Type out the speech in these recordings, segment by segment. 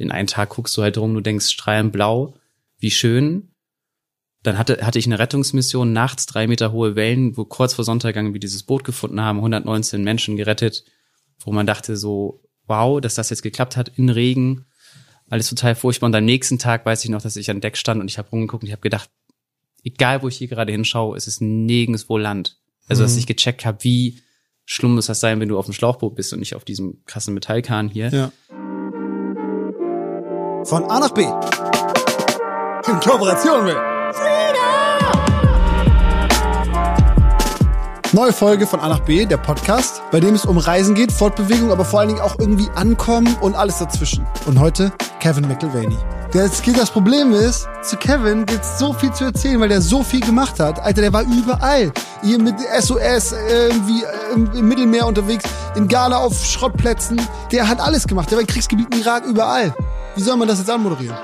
den einen Tag guckst du halt rum, du denkst strahlend blau, wie schön. Dann hatte, hatte ich eine Rettungsmission, nachts drei Meter hohe Wellen, wo kurz vor Sonntaggang wir dieses Boot gefunden haben, 119 Menschen gerettet, wo man dachte so, wow, dass das jetzt geklappt hat in Regen, alles total furchtbar. Und am nächsten Tag weiß ich noch, dass ich an Deck stand und ich habe rumgeguckt und ich habe gedacht, egal wo ich hier gerade hinschaue, es ist nirgendwo Land. Also, dass Mhm. ich gecheckt habe, wie schlimm muss das sein, wenn du auf dem Schlauchboot bist und nicht auf diesem krassen Metallkahn hier. Ja. Von A nach B. In Kooperation mit Neue Folge von A nach B, der Podcast, bei dem es um Reisen geht, Fortbewegung, aber vor allen Dingen auch irgendwie ankommen und alles dazwischen. Und heute Kevin McIlvaney. Das, das Problem ist, zu Kevin gibt's so viel zu erzählen, weil der so viel gemacht hat. Alter, der war überall. Hier mit SOS, irgendwie äh, im, im Mittelmeer unterwegs, in Ghana auf Schrottplätzen. Der hat alles gemacht. Der war in Kriegsgebieten, Irak, überall. Wie soll man das jetzt anmoderieren?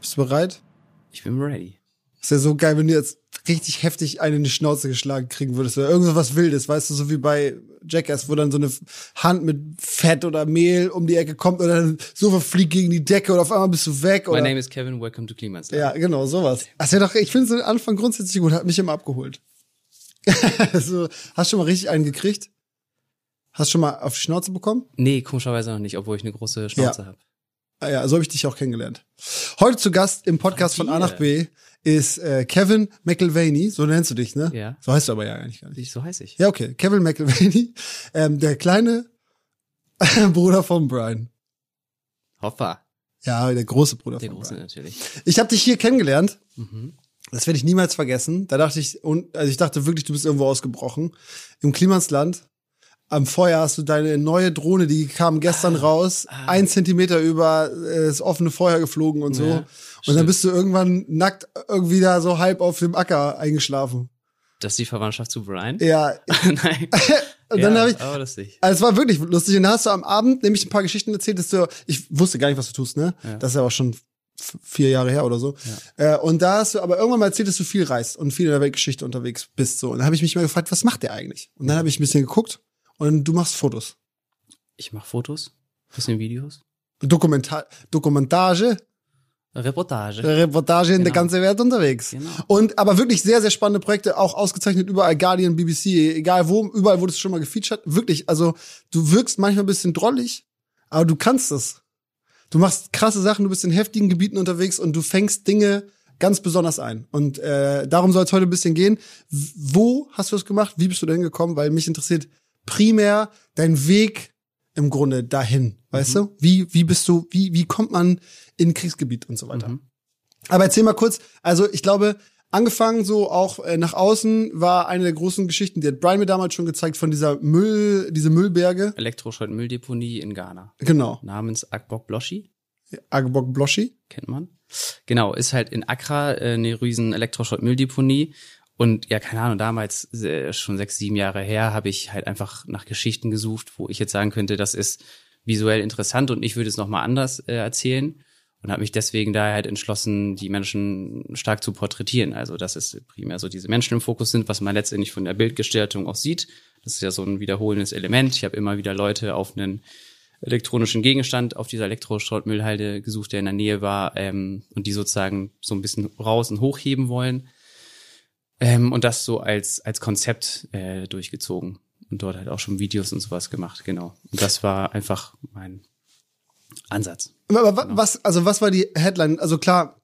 Bist du bereit? Ich bin ready. Das wäre so geil, wenn du jetzt richtig heftig einen in die Schnauze geschlagen kriegen würdest. Oder irgend so was Wildes, weißt du, so wie bei Jackass, wo dann so eine Hand mit Fett oder Mehl um die Ecke kommt oder dann Sofa fliegt gegen die Decke oder auf einmal bist du weg. My Oder, name is Kevin, welcome to Klimansland. ja, genau, sowas. Wäre doch, ich finde so den Anfang grundsätzlich gut, hat mich immer abgeholt. so, hast schon mal richtig einen gekriegt? Hast schon mal auf die Schnauze bekommen? Nee, komischerweise noch nicht, obwohl ich eine große Schnauze Ja. habe. Ah ja, so habe ich dich auch kennengelernt. Heute zu Gast im Podcast von A nach B ist äh, Kevin McIlvaney, so nennst du dich, ne? Ja. So heißt du aber ja eigentlich gar nicht. Ich, so heiße ich. Ja, okay. Kevin McIlvaney, ähm, der kleine Bruder von Brian. Hoppa. Ja, der große Bruder Der von Große Brian. natürlich. Ich habe dich hier kennengelernt. Mhm. Das werde ich niemals vergessen. Da dachte ich, und, also ich dachte wirklich, du bist irgendwo ausgebrochen. Im Klimansland. Am Feuer hast du deine neue Drohne, die kam gestern raus, ein Zentimeter über äh, das offene Feuer geflogen und so. Ja, und dann bist du irgendwann nackt irgendwie da so halb auf dem Acker eingeschlafen. Das ist die Verwandtschaft zu Brian? Ja, Nein. und dann ja, habe ich, Aber lustig. Also es war wirklich lustig. Und da hast du am Abend nämlich ein paar Geschichten erzählt, dass du, ich wusste gar nicht, was du tust, ne? Ja. Das ist ja auch schon vier Jahre her oder so. Äh, und da hast du aber irgendwann mal erzählt, dass du viel reist und viel in der Weltgeschichte unterwegs bist. So. Und dann habe ich mich mal gefragt, was macht der eigentlich? Und dann habe ich ein bisschen geguckt und du machst Fotos. Ich mache Fotos, bisschen Videos, Dokumentar Dokumentage, Reportage. Reportage in der Genau. ganzen Welt unterwegs. Genau. Und aber wirklich sehr, sehr spannende Projekte, auch ausgezeichnet überall, Guardian, BBC, egal wo, überall wurde es schon mal gefeatured. Wirklich, also du wirkst manchmal ein bisschen drollig, aber du kannst es. Du machst krasse Sachen, du bist in heftigen Gebieten unterwegs und du fängst Dinge ganz besonders ein. Und äh, darum soll es heute ein bisschen gehen. Wo hast du es gemacht? Wie bist du denn gekommen? Weil mich interessiert primär dein Weg im Grunde dahin. Weißt du? Wie, wie bist du, wie, wie kommt man in Kriegsgebiet und so weiter? Mhm. Aber erzähl mal kurz, also ich glaube, angefangen so auch äh, nach außen war eine der großen Geschichten, die hat Brian mir damals schon gezeigt, von dieser Müll, diese Müllberge. Elektroschrott-Mülldeponie in Ghana. Genau. Namens Akbok Bloshi, Agbok Bloshi. kennt man. Genau, ist halt in Accra äh, eine riesen Elektroschrott-Mülldeponie. Und ja, keine Ahnung, damals, äh, schon sechs, sieben Jahre her, habe ich halt einfach nach Geschichten gesucht, wo ich jetzt sagen könnte, das ist visuell interessant und ich würde es nochmal anders äh, erzählen. Und habe mich deswegen daher halt entschlossen, die Menschen stark zu porträtieren. Also, dass es primär so diese Menschen im Fokus sind, was man letztendlich von der Bildgestaltung auch sieht. Das ist ja so ein wiederholendes Element. Ich habe immer wieder Leute auf einen elektronischen Gegenstand auf dieser Elektroschrottmüllhalde gesucht, der in der Nähe war ähm, und die sozusagen so ein bisschen raus und hochheben wollen. Ähm, und das so als, als Konzept äh, durchgezogen. Und dort halt auch schon Videos und sowas gemacht, genau. Und das war einfach mein Ansatz. Aber wa- was, also was war die Headline? Also klar,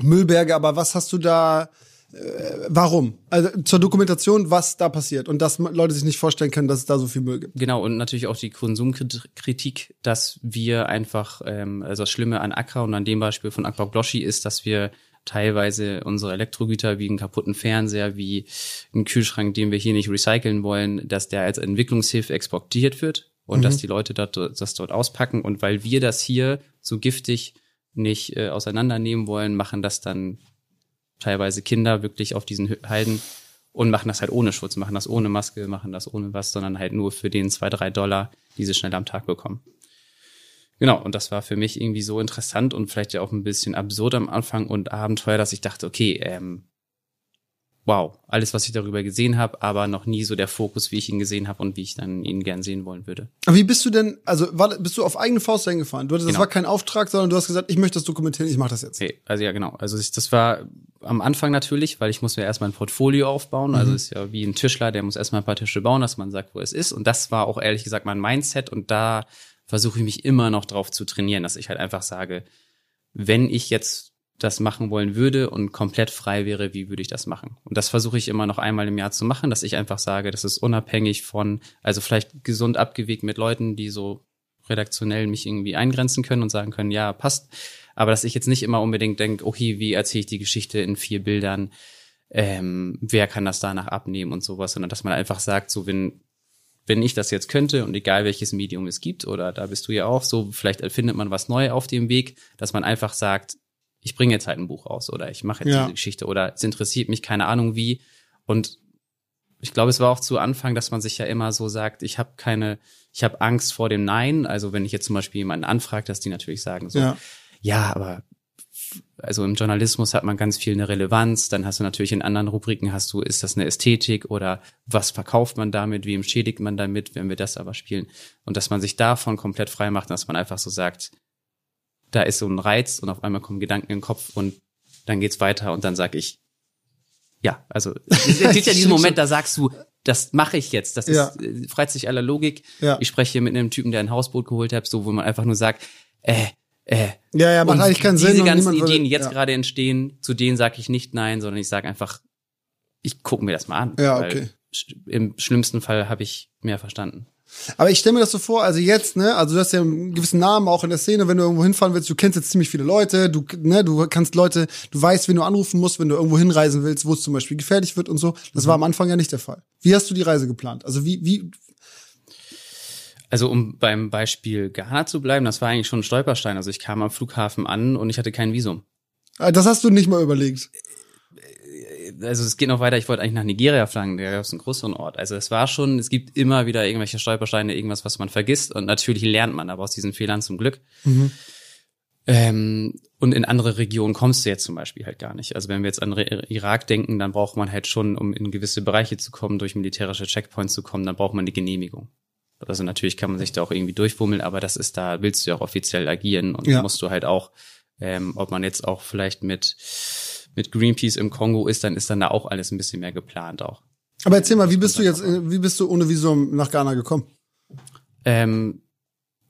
Müllberge, aber was hast du da, äh, warum? Also zur Dokumentation, was da passiert und dass Leute sich nicht vorstellen können, dass es da so viel Müll gibt. Genau, und natürlich auch die Konsumkritik, dass wir einfach, ähm, also das Schlimme an Accra und an dem Beispiel von Akbar Bloshi ist, dass wir teilweise unsere Elektrogüter wie einen kaputten Fernseher, wie einen Kühlschrank, den wir hier nicht recyceln wollen, dass der als Entwicklungshilfe exportiert wird und dass die Leute dort, das dort auspacken. Und weil wir das hier so giftig nicht äh, auseinandernehmen wollen, machen das dann teilweise Kinder wirklich auf diesen Halden und machen das halt ohne Schutz, machen das ohne Maske, machen das ohne was, sondern halt nur für den zwei, drei Dollar, die sie schnell am Tag bekommen. Genau, und das war für mich irgendwie so interessant und vielleicht ja auch ein bisschen absurd am Anfang und Abenteuer, dass ich dachte, okay, ähm, wow, alles, was ich darüber gesehen habe, aber noch nie so der Fokus, wie ich ihn gesehen habe und wie ich dann ihn gern sehen wollen würde. Aber wie bist du denn, also war, bist du auf eigene Faust hingefahren? Du hattest, das Genau. war kein Auftrag, sondern du hast gesagt, ich möchte das dokumentieren, ich mache das jetzt. Okay, also ja, genau. Also ich, das war am Anfang natürlich, weil ich muss mir erstmal ein Portfolio aufbauen. Also ist ja wie ein Tischler, der muss erstmal ein paar Tische bauen, dass man sagt, wo es ist. Und das war auch ehrlich gesagt mein Mindset. Und da versuche ich mich immer noch drauf zu trainieren, dass ich halt einfach sage, wenn ich jetzt das machen wollen würde und komplett frei wäre, wie würde ich das machen? Und das versuche ich immer noch einmal im Jahr zu machen, dass ich einfach sage, das ist unabhängig von, also vielleicht gesund abgewegt mit Leuten, die so redaktionell mich irgendwie eingrenzen können und sagen können, ja, passt. Aber dass ich jetzt nicht immer unbedingt denke, okay, wie erzähle ich die Geschichte in vier Bildern? Ähm, wer kann das danach abnehmen und sowas, sondern dass man einfach sagt, so wenn wenn ich das jetzt könnte und egal welches Medium es gibt oder da bist du ja auch so, vielleicht erfindet man was neu auf dem Weg, dass man einfach sagt, ich bringe jetzt halt ein Buch raus oder ich mache jetzt Ja. diese Geschichte oder es interessiert mich keine Ahnung wie und ich glaube, es war auch zu Anfang, dass man sich ja immer so sagt, ich habe keine, ich habe Angst vor dem Nein. Also wenn ich jetzt zum Beispiel jemanden anfragt, dass die natürlich sagen so, Ja. ja, aber also im Journalismus hat man ganz viel eine Relevanz, dann hast du natürlich in anderen Rubriken hast du, ist das eine Ästhetik oder was verkauft man damit, wem schädigt man damit, wenn wir das aber spielen. Und dass man sich davon komplett frei macht, dass man einfach so sagt, da ist so ein Reiz und auf einmal kommen Gedanken in den Kopf und dann geht's weiter und dann sag ich, ja, also es gibt ja diesen Moment, da sagst du, das mache ich jetzt, das Ja. ist äh, freit sich aller Logik. Ja. Ich spreche hier mit einem Typen, der ein Hausboot geholt hat, so wo man einfach nur sagt, äh, äh, Ja, ja, macht und eigentlich keinen diese Sinn. und ganzen würde- Ideen, die jetzt ja. gerade entstehen, zu denen sage ich nicht nein, sondern ich sage einfach, ich gucke mir das mal an. Ja, okay. Im schlimmsten Fall habe ich mehr verstanden. Aber ich stelle mir das so vor, also jetzt, ne, also du hast ja einen gewissen Namen auch in der Szene, wenn du irgendwo hinfahren willst, du kennst jetzt ziemlich viele Leute, du, ne, du kannst Leute, du weißt, wen du anrufen musst, wenn du irgendwo hinreisen willst, wo es zum Beispiel gefährlich wird und so. Das Mhm. war am Anfang ja nicht der Fall. Wie hast du die Reise geplant? Also wie, wie, Also um beim Beispiel Ghana zu bleiben, das war eigentlich schon ein Stolperstein. Also ich kam am Flughafen an und ich hatte kein Visum. äh, das hast du nicht mal überlegt. Also es geht noch weiter, ich wollte eigentlich nach Nigeria fliegen, da gab es einen größeren Ort. Also es war schon, es gibt immer wieder irgendwelche Stolpersteine, irgendwas, was man vergisst und natürlich lernt man aber aus diesen Fehlern zum Glück. Ähm, und in andere Regionen kommst du jetzt zum Beispiel halt gar nicht. Also wenn wir jetzt an Irak denken, dann braucht man halt schon, um in gewisse Bereiche zu kommen, durch militärische Checkpoints zu kommen, dann braucht man die Genehmigung. Also natürlich kann man sich da auch irgendwie durchwummeln, aber das ist da, willst du ja auch offiziell agieren und Ja. musst du halt auch, ähm, ob man jetzt auch vielleicht mit, mit Greenpeace im Kongo ist, dann ist dann da auch alles ein bisschen mehr geplant auch. Aber erzähl mal, wie bist du jetzt, wie bist du ohne Visum nach Ghana gekommen? Ähm,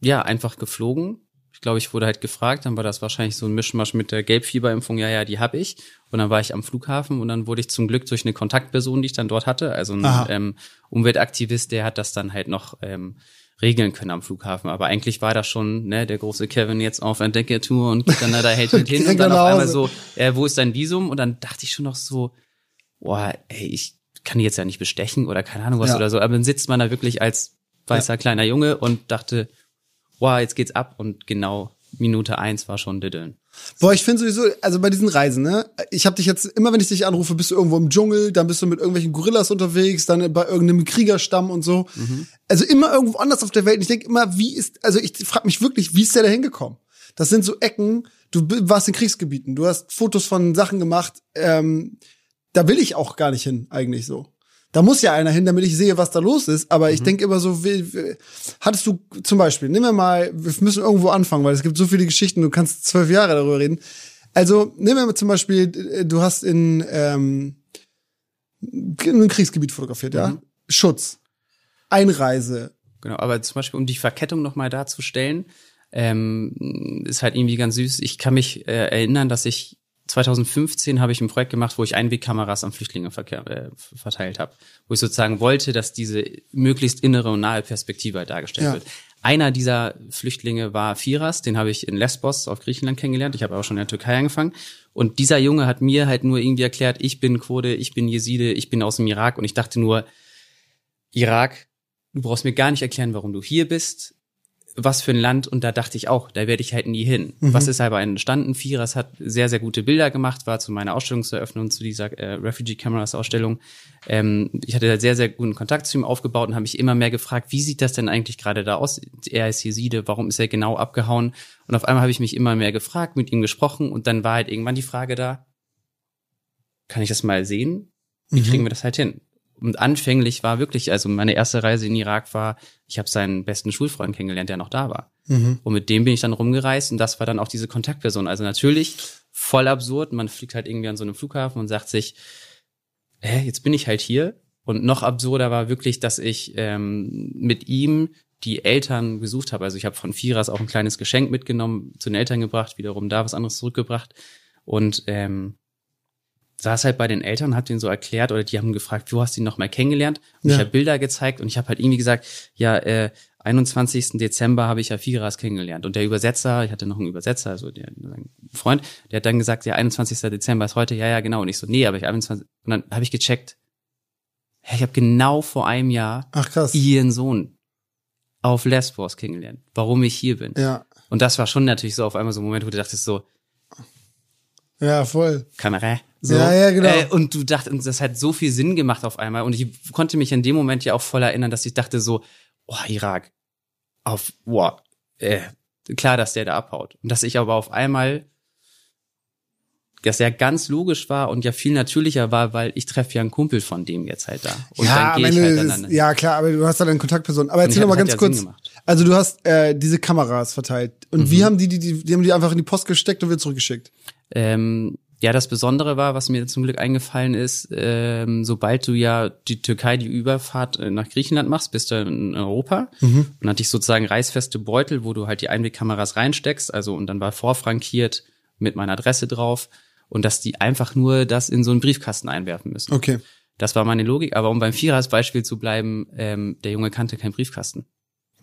ja, einfach geflogen. Ich glaube, ich wurde halt gefragt, dann war das wahrscheinlich so ein Mischmasch mit der Gelbfieberimpfung, ja, ja, die habe ich. Und dann war ich am Flughafen und dann wurde ich zum Glück durch eine Kontaktperson, die ich dann dort hatte, also ein ähm, Umweltaktivist, der hat das dann halt noch ähm, regeln können am Flughafen. Aber eigentlich war das schon ne, der große Kevin jetzt auf Entdeckertour und geht dann da hält mit hin und dann auf einmal Hause. so, äh, wo ist dein Visum? Und dann dachte ich schon noch so, boah, ey, ich kann die jetzt ja nicht bestechen oder keine Ahnung was Ja. oder so. Aber dann sitzt man da wirklich als weißer kleiner Junge und dachte, wow, jetzt geht's ab und genau Minute eins war schon Diddeln. Boah, ich finde sowieso, also bei diesen Reisen, ne, ich habe dich jetzt, immer wenn ich dich anrufe, bist du irgendwo im Dschungel, dann bist du mit irgendwelchen Gorillas unterwegs, dann bei irgendeinem Kriegerstamm und so. Also immer irgendwo anders auf der Welt. Und ich denke immer, wie ist, also ich frage mich wirklich, wie ist der da hingekommen? Das sind so Ecken, du warst in Kriegsgebieten, du hast Fotos von Sachen gemacht, ähm, da will ich auch gar nicht hin, eigentlich so. Da muss ja einer hin, damit ich sehe, was da los ist. Aber ich denke immer so, wie, wie, hattest du zum Beispiel, nehmen wir mal, wir müssen irgendwo anfangen, weil es gibt so viele Geschichten, du kannst zwölf Jahre darüber reden. Also nehmen wir mal zum Beispiel, äh, du hast in, ähm, in einem Kriegsgebiet fotografiert, ja? Schutz, Einreise. Genau, aber zum Beispiel, um die Verkettung nochmal darzustellen, ähm, ist halt irgendwie ganz süß. Ich kann mich äh, erinnern, dass ich 2015 habe ich ein Projekt gemacht, wo ich Einwegkameras an Flüchtlinge äh, verteilt habe, wo ich sozusagen wollte, dass diese möglichst innere und nahe Perspektive halt dargestellt Ja. wird. Einer dieser Flüchtlinge war Firas, den habe ich in Lesbos auf Griechenland kennengelernt. Ich habe auch schon in der Türkei angefangen. Und dieser Junge hat mir halt nur irgendwie erklärt, ich bin Kurde, ich bin Jeside, ich bin aus dem Irak. Und ich dachte nur, Irak, du brauchst mir gar nicht erklären, warum du hier bist, was für ein Land. Und da dachte ich auch, da werde ich halt nie hin. Was ist aber entstanden? Firas hat sehr, sehr gute Bilder gemacht, war zu meiner Ausstellungseröffnung, zu dieser äh, Refugee Cameras Ausstellung. Ähm, ich hatte da sehr, sehr guten Kontakt zu ihm aufgebaut und habe mich immer mehr gefragt, wie sieht das denn eigentlich gerade da aus? Er ist Jeside, warum ist er genau abgehauen? Und auf einmal habe ich mich immer mehr gefragt, mit ihm gesprochen und dann war halt irgendwann die Frage da, kann ich das mal sehen? Wie kriegen wir das halt hin? Und anfänglich war wirklich, also meine erste Reise in Irak war, ich habe seinen besten Schulfreund kennengelernt, der noch da war. Mhm. Und mit dem bin ich dann rumgereist und das war dann auch diese Kontaktperson. Also natürlich voll absurd. Man fliegt halt irgendwie an so einem Flughafen und sagt sich, hä, jetzt bin ich halt hier. Und noch absurder war wirklich, dass ich ähm, mit ihm die Eltern besucht habe. Also ich habe von Firas auch ein kleines Geschenk mitgenommen, zu den Eltern gebracht, wiederum da was anderes zurückgebracht. Und ähm, saß halt bei den Eltern, hab denen so erklärt oder die haben gefragt, wo hast du ihn noch mal kennengelernt? Und Ja. ich habe Bilder gezeigt und ich habe halt irgendwie gesagt, ja, äh, 21. Dezember habe ich ja Firas kennengelernt. Und der Übersetzer, ich hatte noch einen Übersetzer, also der, ein Freund, der hat dann gesagt, ja, 21. Dezember ist heute, ja, ja, genau. Und ich so, nee, aber ich 21. Und dann habe ich gecheckt, ja, ich habe genau vor einem Jahr Ach krass. ihren Sohn auf Lesbos kennengelernt, warum ich hier bin. Ja. Und das war schon natürlich so auf einmal so ein Moment, wo du dachtest so, Ja, voll. Kamera. So. Ja, ja, genau. Äh, und du dachtest, das hat so viel Sinn gemacht auf einmal. Und ich konnte mich in dem Moment ja auch voll erinnern, dass ich dachte so, oh, Irak, auf, boah, äh, klar, dass der da abhaut. Und dass ich aber auf einmal, dass er ganz logisch war und ja viel natürlicher war, weil ich treffe ja einen Kumpel von dem jetzt halt da. Und ja, dann gehe ich halt ist, dann. ja klar, aber du hast da eine Kontaktperson. Aber erzähl doch mal das ganz ja kurz. Also du hast äh, diese Kameras verteilt. Und Mhm. wie haben die, die, die, die haben die einfach in die Post gesteckt und wieder zurückgeschickt? Ähm, ja, das Besondere war, was mir zum Glück eingefallen ist, ähm, sobald du ja die Türkei die Überfahrt äh, nach Griechenland machst, bist du in Europa. Und dann hatte ich sozusagen reißfeste Beutel, wo du halt die Einwegkameras reinsteckst, also und dann war vorfrankiert mit meiner Adresse drauf und dass die einfach nur das in so einen Briefkasten einwerfen müssen. Okay. Das war meine Logik, aber um beim Vierers Beispiel zu bleiben, ähm, der Junge kannte keinen Briefkasten.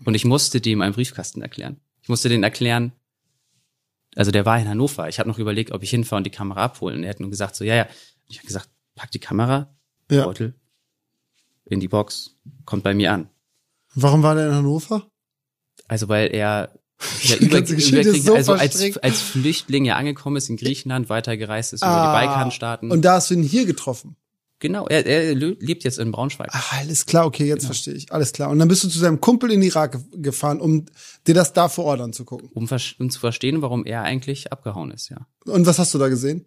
Und ich musste dem einen Briefkasten erklären. Ich musste den erklären, also der war in Hannover. Ich habe noch überlegt, ob ich hinfahre und die Kamera abholen. Er hat nur gesagt, so, ja, ja. Ich habe gesagt, pack die Kamera, Ja. Beutel, in die Box, kommt bei mir an. Warum war der in Hannover? Also weil er ja, über, über, so also als, als Flüchtling ja angekommen ist in Griechenland, weitergereist ist über Ah, die Balkanstaaten. Und da hast du ihn hier getroffen. genau, er, er lebt jetzt in Braunschweig. Ach, alles klar, okay, Genau. jetzt verstehe ich. Alles klar. Und dann bist du zu seinem Kumpel in den Irak ge- gefahren, um dir das da vor Ort anzugucken. um, um zu verstehen, warum er eigentlich abgehauen ist, ja. Und was hast du da gesehen?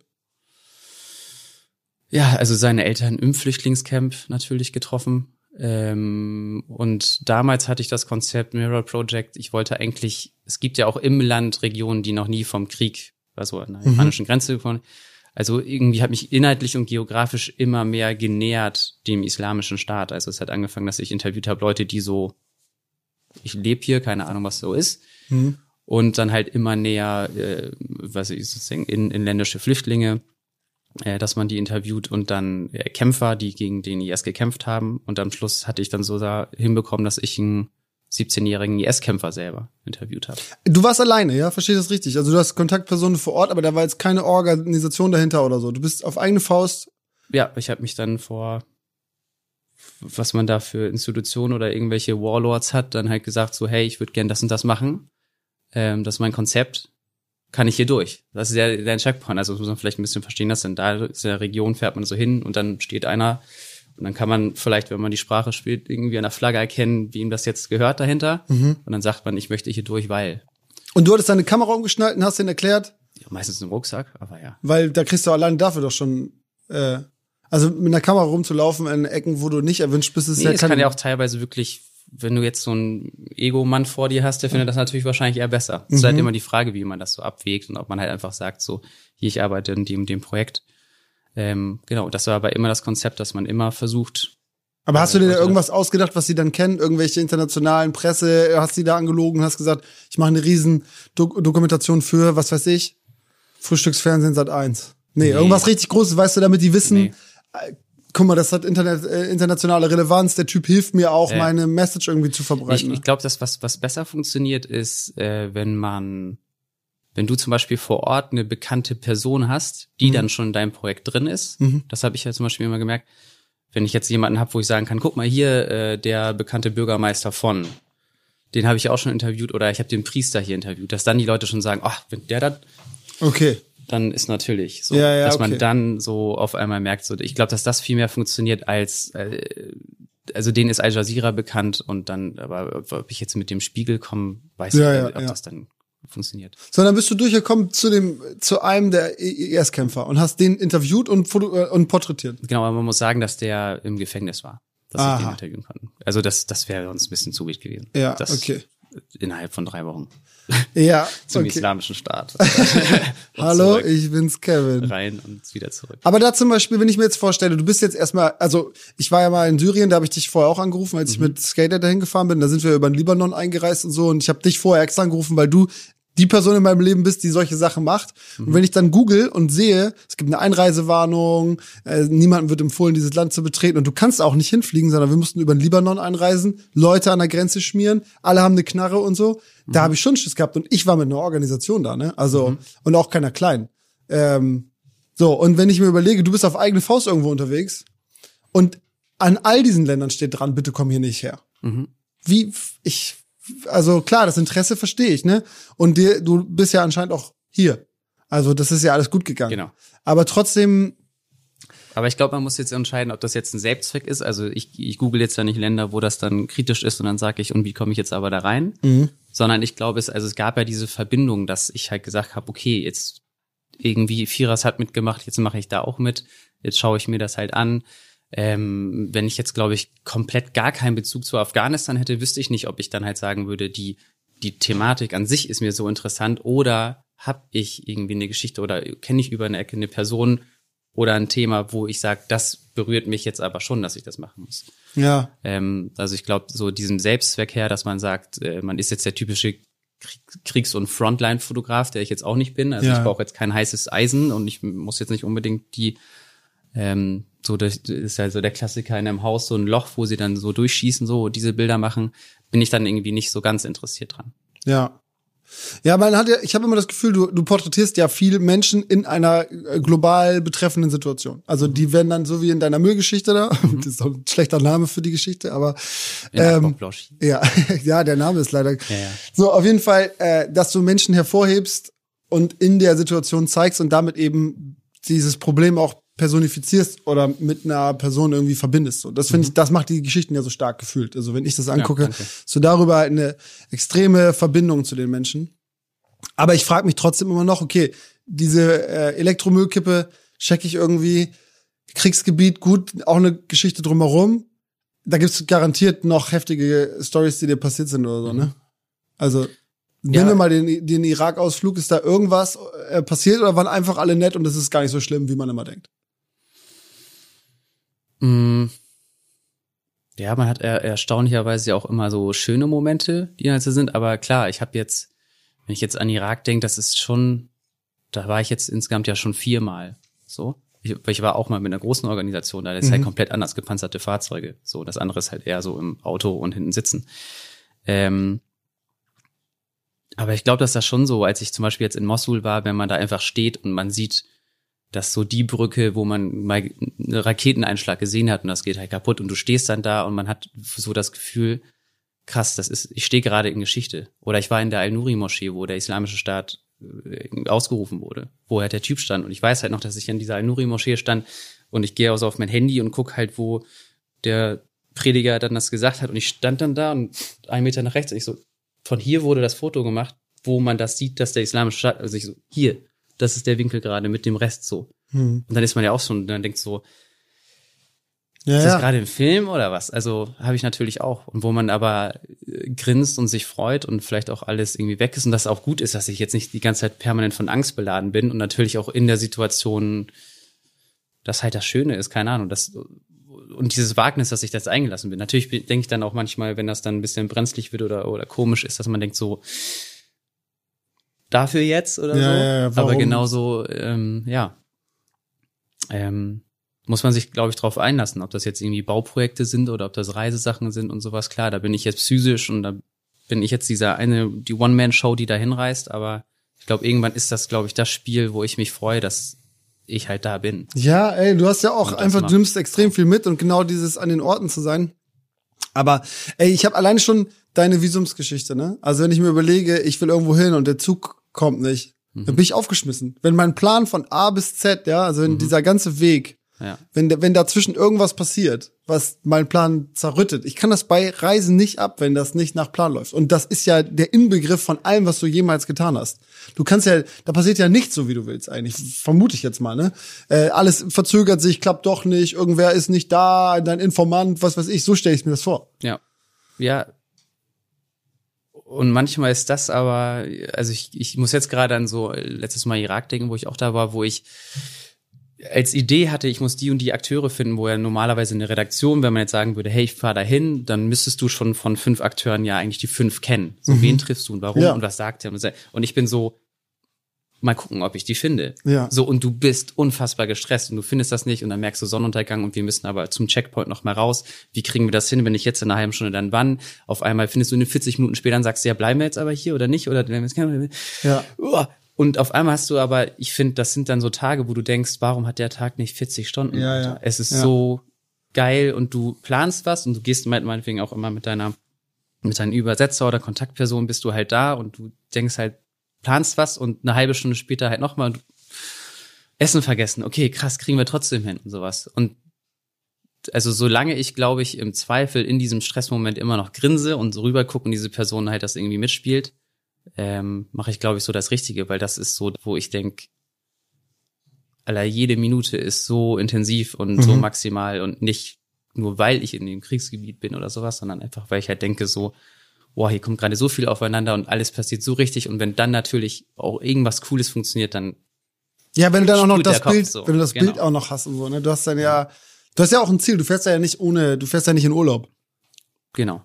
Ja, also seine Eltern im Flüchtlingscamp natürlich getroffen. Ähm, und damals hatte ich das Konzept Mirror Project. Ich wollte eigentlich, es gibt ja auch im Land Regionen, die noch nie vom Krieg, also an der iranischen Grenze gekommen. Also irgendwie hat mich inhaltlich und geografisch immer mehr genähert dem islamischen Staat. Also es hat angefangen, dass ich interviewt habe Leute, die so, ich lebe hier, keine Ahnung, was so ist. Mhm. Und dann halt immer näher, äh, was ich so sagen, in, inländische Flüchtlinge dass man die interviewt und dann äh, Kämpfer, die gegen den IS gekämpft haben. Und am Schluss hatte ich dann so da hinbekommen, dass ich einen 17-jährigen IS-Kämpfer selber interviewt habe. Du warst alleine, ja? Verstehe ich das richtig? Also du hast Kontaktpersonen vor Ort, aber da war jetzt keine Organisation dahinter oder so. Du bist auf eigene Faust. Ja, ich habe mich dann vor, was man da für Institutionen oder irgendwelche Warlords hat, dann halt gesagt so, hey, ich würde gern das und das machen. Ähm, das ist mein Konzept. Kann ich hier durch? Das ist ja der Checkpoint. Also das muss man vielleicht ein bisschen verstehen, dass dann da ist in der Region fährt man so hin und dann steht einer und dann kann man vielleicht, wenn man die Sprache spielt, irgendwie an der Flagge erkennen, wie ihm das jetzt gehört dahinter. Und dann sagt man, ich möchte hier durch, weil. Und du hattest deine Kamera umgeschnallt und hast denen erklärt, Ja, meistens im Rucksack, aber ja. weil da kriegst du allein dafür doch schon, äh, also mit einer Kamera rumzulaufen in Ecken, wo du nicht erwünscht bist, ist Nee, ja es kann ja auch teilweise wirklich, wenn du jetzt so einen Ego-Mann vor dir hast, der findet das natürlich wahrscheinlich eher besser. Es ist halt immer die Frage, wie man das so abwägt und ob man halt einfach sagt, so, hier, ich arbeite in dem, dem Projekt. Ähm, genau, das war aber immer das Konzept, dass man immer versucht, Aber hast du dir da irgendwas ausgedacht, was sie dann kennen? Irgendwelche internationalen Presse? Hast sie da angelogen und hast gesagt, ich mache eine riesen Dok Dokumentation für, was weiß ich, Frühstücksfernsehen Sat 1. Nee, Nee. irgendwas richtig Großes, weißt du, damit die wissen, Nee. Äh, guck mal, das hat Internet, äh, internationale Relevanz, der Typ hilft mir auch, Ja. meine Message irgendwie zu Ich, verbreiten. ich glaube, dass was, was besser funktioniert, ist, äh, wenn man, wenn du zum Beispiel vor Ort eine bekannte Person hast, die dann schon in deinem Projekt drin ist. Mhm. Das habe ich ja zum Beispiel immer gemerkt. Wenn ich jetzt jemanden habe, wo ich sagen kann, guck mal hier, äh, der bekannte Bürgermeister von, den habe ich auch schon interviewt oder ich habe den Priester hier interviewt, dass dann die Leute schon sagen, ach, wenn der da, okay. Dann ist natürlich so, Ja, ja, dass okay. man dann so auf einmal merkt, so, ich glaube, dass das viel mehr funktioniert als, äh, also denen ist Al Jazeera bekannt und dann, aber ob ich jetzt mit dem Spiegel komme, weiß Ja, ich ja, nicht, ob das dann funktioniert. So, dann bist du durchgekommen zu dem, zu einem der IS-Kämpfer und hast den interviewt und, foto äh, und porträtiert. Genau, aber man muss sagen, dass der im Gefängnis war, dass Aha. ich den interviewen konnte. Also das, das wäre uns ein bisschen zu wild gewesen. Ja, das okay. Innerhalb von drei Wochen Ja, zum okay. islamischen Staat. Hallo, zurück, ich bin's Kevin. rein und wieder zurück. Aber da zum Beispiel, wenn ich mir jetzt vorstelle, du bist jetzt erstmal, also ich war ja mal in Syrien, da habe ich dich vorher auch angerufen, als ich mit Skater dahin gefahren bin. Da sind wir über den Libanon eingereist und so. Und ich habe dich vorher extra angerufen, weil du die Person in meinem Leben bist, die solche Sachen macht. Und wenn ich dann google und sehe, es gibt eine Einreisewarnung, äh, niemandem wird empfohlen, dieses Land zu betreten und du kannst auch nicht hinfliegen, sondern wir mussten über den Libanon einreisen, Leute an der Grenze schmieren, alle haben eine Knarre und so. Da habe ich schon Schiss gehabt und ich war mit einer Organisation da, ne? Also und auch keiner klein. Ähm, so, und wenn ich mir überlege, du bist auf eigene Faust irgendwo unterwegs und an all diesen Ländern steht dran, bitte komm hier nicht her. Wie, ich, also klar, das Interesse verstehe ich, ne? Und dir, du bist ja anscheinend auch hier. Also das ist ja alles gut gegangen. Genau. Aber trotzdem, Aber ich glaube, man muss jetzt entscheiden, ob das jetzt ein Selbstzweck ist. Also ich, ich google jetzt ja nicht Länder, wo das dann kritisch ist und dann sage ich, und wie komme ich jetzt aber da rein? Sondern ich glaube, es, also es gab ja diese Verbindung, dass ich halt gesagt habe, okay, jetzt irgendwie Firas hat mitgemacht, jetzt mache ich da auch mit, jetzt schaue ich mir das halt an. Ähm, wenn ich jetzt, glaube ich, komplett gar keinen Bezug zu Afghanistan hätte, wüsste ich nicht, ob ich dann halt sagen würde, die, die Thematik an sich ist mir so interessant oder habe ich irgendwie eine Geschichte oder kenne ich über eine Ecke eine Person oder ein Thema, wo ich sage, das berührt mich jetzt aber schon, dass ich das machen muss. ja, Ähm, also ich glaube, so diesem Selbstzweck her, dass man sagt, äh, man ist jetzt der typische Krieg- Kriegs- und Frontline-Fotograf, der ich jetzt auch nicht bin. Also Ja. ich brauche jetzt kein heißes Eisen und ich muss jetzt nicht unbedingt die ähm, so das ist ja so der Klassiker in einem Haus so ein Loch, wo sie dann so durchschießen, so diese Bilder machen, bin ich dann irgendwie nicht so ganz interessiert dran. ja. Ja, man hat ja, ich habe immer das Gefühl, du, du porträtierst ja viele Menschen in einer äh, global betreffenden Situation. Also die werden dann so wie in deiner Müllgeschichte da, das ist doch ein schlechter Name für die Geschichte, aber ähm. Ja, ja, der Name ist leider. ja. So, auf jeden Fall, äh, dass du Menschen hervorhebst und in der Situation zeigst und damit eben dieses Problem auch personifizierst oder mit einer Person irgendwie verbindest. So, das finde ich, das macht die Geschichten ja so stark gefühlt. Also wenn ich das angucke, danke. so darüber halt eine extreme Verbindung zu den Menschen. Aber ich frage mich trotzdem immer noch, okay, diese äh, Elektromüllkippe check ich irgendwie, Kriegsgebiet, gut, auch eine Geschichte drumherum. Da gibt's garantiert noch heftige Stories, die dir passiert sind oder so, ne? Also nehmen Ja. wir mal den, den Irak-Ausflug. Ist da irgendwas äh, passiert oder waren einfach alle nett und es ist gar nicht so schlimm, wie man immer denkt? Mm. Ja, man hat er erstaunlicherweise ja auch immer so schöne Momente, die halt so sind. Aber klar, ich habe jetzt, wenn ich jetzt an Irak denke, das ist schon, da war ich jetzt insgesamt ja schon viermal. So, ich, ich war auch mal mit einer großen Organisation, da ist halt komplett anders gepanzerte Fahrzeuge. So, das andere ist halt eher so im Auto und hinten sitzen. Ähm, aber ich glaube, dass das schon so, als ich zum Beispiel jetzt in Mosul war, wenn man da einfach steht und man sieht, dass so die Brücke, wo man mal einen Raketeneinschlag gesehen hat und das geht halt kaputt und du stehst dann da und man hat so das Gefühl, krass, das ist, ich stehe gerade in Geschichte. Oder ich war in der Al-Nuri-Moschee, wo der Islamische Staat äh, ausgerufen wurde, wo halt der Typ stand. Und ich weiß halt noch, dass ich in dieser Al-Nuri-Moschee stand und ich gehe also auf mein Handy und guck halt, wo der Prediger dann das gesagt hat. Und ich stand dann da und einen Meter nach rechts und ich so, von hier wurde das Foto gemacht, wo man das sieht, dass der Islamische Staat, also ich so, hier, das ist der Winkel gerade mit dem Rest so. Hm. Und dann ist man ja auch schon, dann denkt so, Ja, ist das ja. gerade ein Film oder was? Also habe ich natürlich auch. Und wo man aber äh, grinst und sich freut und vielleicht auch alles irgendwie weg ist und das auch gut ist, dass ich jetzt nicht die ganze Zeit permanent von Angst beladen bin und natürlich auch in der Situation, das halt das Schöne ist, keine Ahnung, das und dieses Wagnis, dass ich das eingelassen bin. Natürlich denke ich dann auch manchmal, wenn das dann ein bisschen brenzlig wird oder, oder komisch ist, dass man denkt so, dafür jetzt oder Ja, so. ja, ja, warum? Aber genauso, ähm, ja, ähm, muss man sich, glaube ich, darauf einlassen, ob das jetzt irgendwie Bauprojekte sind oder ob das Reisesachen sind und sowas. Klar, da bin ich jetzt physisch und da bin ich jetzt dieser eine, die One-Man-Show, die da hinreist, aber ich glaube, irgendwann ist das, glaube ich, das Spiel, wo ich mich freue, dass ich halt da bin. Ja, ey, du hast ja auch Und einfach, du nimmst extrem viel mit und genau dieses an den Orten zu sein. Aber ey, ich habe alleine schon deine Visumsgeschichte, ne? Also wenn ich mir überlege, ich will irgendwo hin und der Zug kommt nicht, dann bin ich aufgeschmissen. Wenn mein Plan von A bis Z, ja, also wenn dieser ganze Weg Ja. Wenn, wenn dazwischen irgendwas passiert, was meinen Plan zerrüttet. Ich kann das bei Reisen nicht ab, wenn das nicht nach Plan läuft. Und das ist ja der Inbegriff von allem, was du jemals getan hast. Du kannst ja, da passiert ja nichts so, wie du willst eigentlich. Vermute ich jetzt mal, ne? Äh, alles verzögert sich, klappt doch nicht, irgendwer ist nicht da, dein Informant, was weiß ich. So stelle ich mir das vor. Ja. Ja. Und manchmal ist das aber, also ich, ich muss jetzt gerade an so letztes Mal Irak denken, wo ich auch da war, wo ich als Idee hatte, ich muss die und die Akteure finden, wo ja normalerweise eine Redaktion, wenn man jetzt sagen würde, hey, ich fahr dahin, dann müsstest du schon von fünf Akteuren ja eigentlich die fünf kennen. So, wen triffst du und warum Ja. und was sagt er? Und ich bin so, mal gucken, ob ich die finde. Ja. So, und du bist unfassbar gestresst und du findest das nicht und dann merkst du Sonnenuntergang und wir müssen aber zum Checkpoint noch mal raus. Wie kriegen wir das hin, wenn ich jetzt in einer halben Stunde dann wann? Auf einmal findest du in 40 Minuten später und sagst, ja, bleiben wir jetzt aber hier oder nicht? Oder Ja. Und auf einmal hast du aber, ich finde, das sind dann so Tage, wo du denkst, warum hat der Tag nicht 40 Stunden? Ja, ja. Es ist Ja. so geil und du planst was und du gehst meinetwegen auch immer mit deiner, mit deinem Übersetzer oder Kontaktperson bist du halt da und du denkst halt, planst was und eine halbe Stunde später halt nochmal Essen vergessen. Okay, krass, kriegen wir trotzdem hin und sowas. Und also solange ich, glaube ich, im Zweifel in diesem Stressmoment immer noch grinse und so rüber gucke und diese Person halt das irgendwie mitspielt, ähm, mache ich, glaube ich, so das Richtige, weil das ist so, wo ich denk, aller jede Minute ist so intensiv und so Mhm. maximal und nicht nur weil ich in dem Kriegsgebiet bin oder sowas, sondern einfach, weil ich halt denke so, boah, hier kommt gerade so viel aufeinander und alles passiert so richtig und wenn dann natürlich auch irgendwas Cooles funktioniert, dann Ja, wenn du dann auch noch das Kopf Bild, so. wenn du das Genau. Bild auch noch hast und so, ne? Du hast dann ja, du hast ja auch ein Ziel. Du fährst ja nicht ohne, du fährst ja nicht in Urlaub. genau.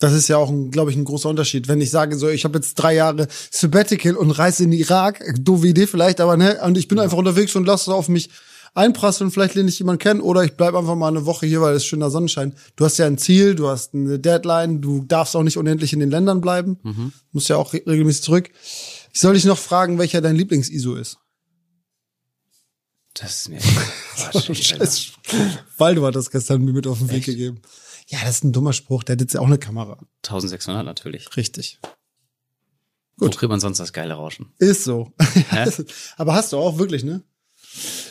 Das ist ja auch, glaube ich, ein großer Unterschied. Wenn ich sage, so, ich habe jetzt drei Jahre Sabbatical und reise in den Irak, doofe Idee vielleicht, aber ne, und ich bin einfach unterwegs und lasse es auf mich einprasseln, vielleicht lerne ich jemanden kennen oder ich bleib einfach mal eine Woche hier, weil es schöner Sonnenschein. Du hast ja ein Ziel, du hast eine Deadline, du darfst auch nicht unendlich in den Ländern bleiben, Mhm. musst ja auch re regelmäßig zurück. Ich soll dich noch fragen, welcher dein Lieblings-ISO ist. Das ist mir Quatsch. Waldo hat das gestern mir mit auf den Weg Echt? gegeben. Ja, das ist ein dummer Spruch, der hat jetzt ja auch eine Kamera. 1600 natürlich. Richtig. Wo kriegt man sonst das geile Rauschen? Ist so. Aber hast du auch wirklich, ne?